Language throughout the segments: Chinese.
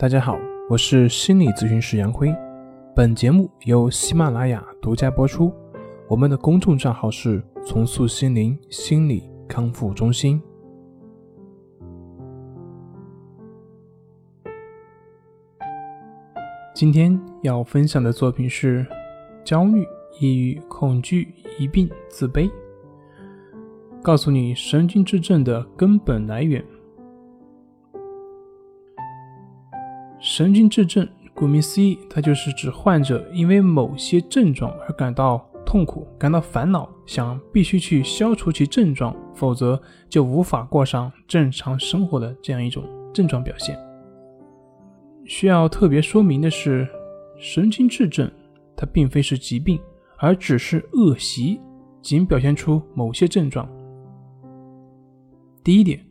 大家好，我是心理咨询师杨辉。本节目由喜马拉雅独家播出。我们的公众账号是“重塑心灵心理康复中心”。今天要分享的作品是：焦虑、抑郁、恐惧、疑病、自卑。告诉你神经质症的根本来源。神经质症，顾名思义，它就是指患者因为某些症状而感到痛苦、感到烦恼，想必须去消除其症状，否则就无法过上正常生活的这样一种症状表现。需要特别说明的是，神经质症它并非是疾病，而只是恶习，仅表现出某些症状。第一点。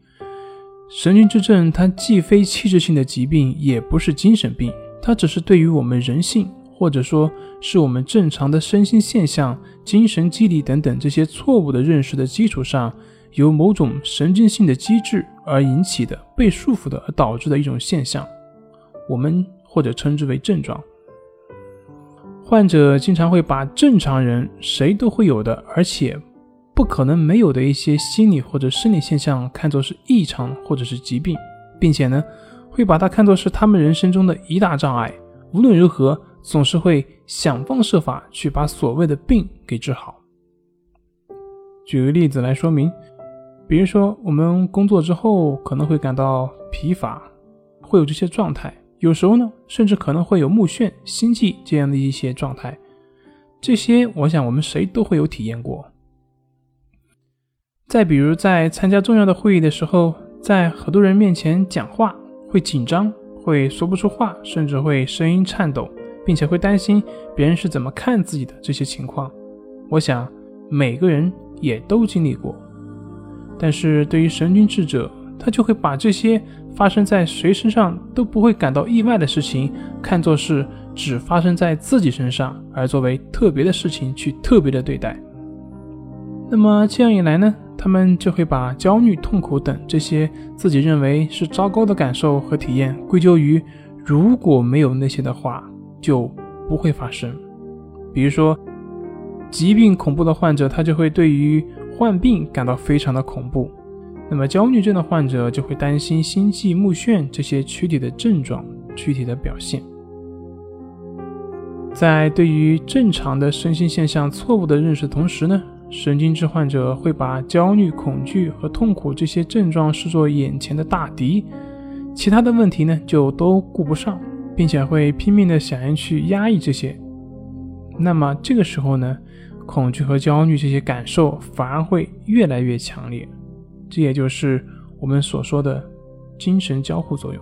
神经质症，它既非器质性的疾病，也不是精神病，它只是对于我们人性，或者说是我们正常的身心现象、精神机理等等这些错误的认识的基础上，由某种神经性的机制而引起的被束缚的而导致的一种现象，我们或者称之为症状。患者经常会把正常人谁都会有的，而且。不可能没有的一些心理或者生理现象看作是异常或者是疾病，并且呢，会把它看作是他们人生中的一大障碍。无论如何，总是会想方设法去把所谓的病给治好。举个例子来说明，比如说我们工作之后可能会感到疲乏，会有这些状态。有时候呢，甚至可能会有目眩、心悸这样的一些状态。这些，我想我们谁都会有体验过。再比如，在参加重要的会议的时候，在很多人面前讲话，会紧张，会说不出话，甚至会声音颤抖，并且会担心别人是怎么看自己的这些情况，我想每个人也都经历过。但是对于神经质者，他就会把这些发生在谁身上都不会感到意外的事情，看作是只发生在自己身上，而作为特别的事情去特别的对待。那么这样一来呢？他们就会把焦虑、痛苦等这些自己认为是糟糕的感受和体验归咎于如果没有那些的话就不会发生。比如说，疾病恐怖的患者，他就会对于患病感到非常的恐怖；那么焦虑症的患者就会担心心悸、目眩这些躯体的症状、躯体的表现。在对于正常的身心现象错误的认识同时呢？神经质患者会把焦虑、恐惧和痛苦这些症状视作眼前的大敌，其他的问题呢就都顾不上，并且会拼命的想要去压抑这些。那么这个时候呢，恐惧和焦虑这些感受反而会越来越强烈，这也就是我们所说的精神交互作用。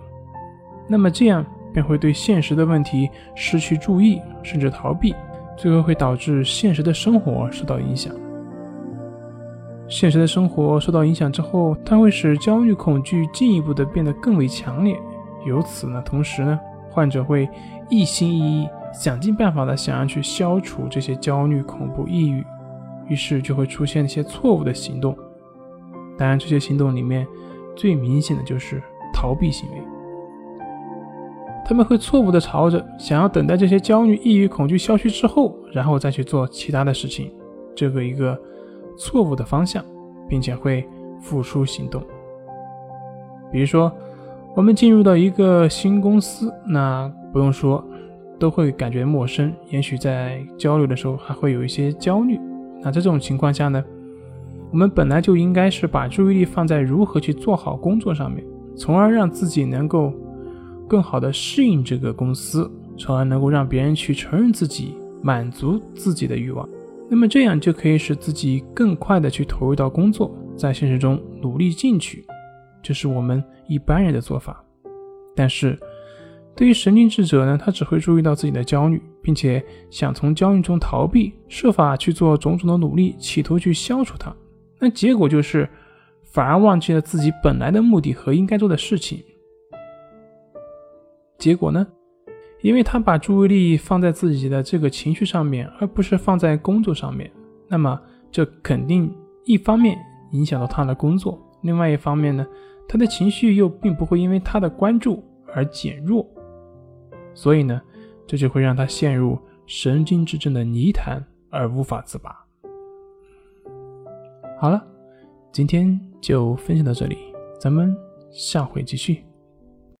那么这样便会对现实的问题失去注意，甚至逃避，最后会导致现实的生活受到影响。现实的生活受到影响之后，它会使焦虑、恐惧进一步的变得更为强烈。由此呢，同时呢，患者会一心一意、想尽办法的想要去消除这些焦虑、恐怖、抑郁，于是就会出现一些错误的行动。当然，这些行动里面最明显的就是逃避行为。他们会错误的朝着想要等待这些焦虑、抑郁、恐惧消去之后，然后再去做其他的事情，这个一个。错误的方向，并且会付出行动。比如说，我们进入到一个新公司，那不用说，都会感觉陌生，也许在交流的时候还会有一些焦虑。那在这种情况下呢，我们本来就应该是把注意力放在如何去做好工作上面，从而让自己能够更好的适应这个公司，从而能够让别人去承认自己，满足自己的欲望。那么这样就可以使自己更快的去投入到工作，在现实中努力进取，这是我们一般人的做法。但是，对于神经质者呢，他只会注意到自己的焦虑，并且想从焦虑中逃避，设法去做种种的努力，企图去消除它。那结果就是，反而忘记了自己本来的目的和应该做的事情。结果呢？因为他把注意力放在自己的这个情绪上面，而不是放在工作上面，那么这肯定一方面影响到他的工作，另外一方面呢，他的情绪又并不会因为他的关注而减弱，所以呢，这就会让他陷入神经质症的泥潭而无法自拔。好了，今天就分享到这里，咱们下回继续。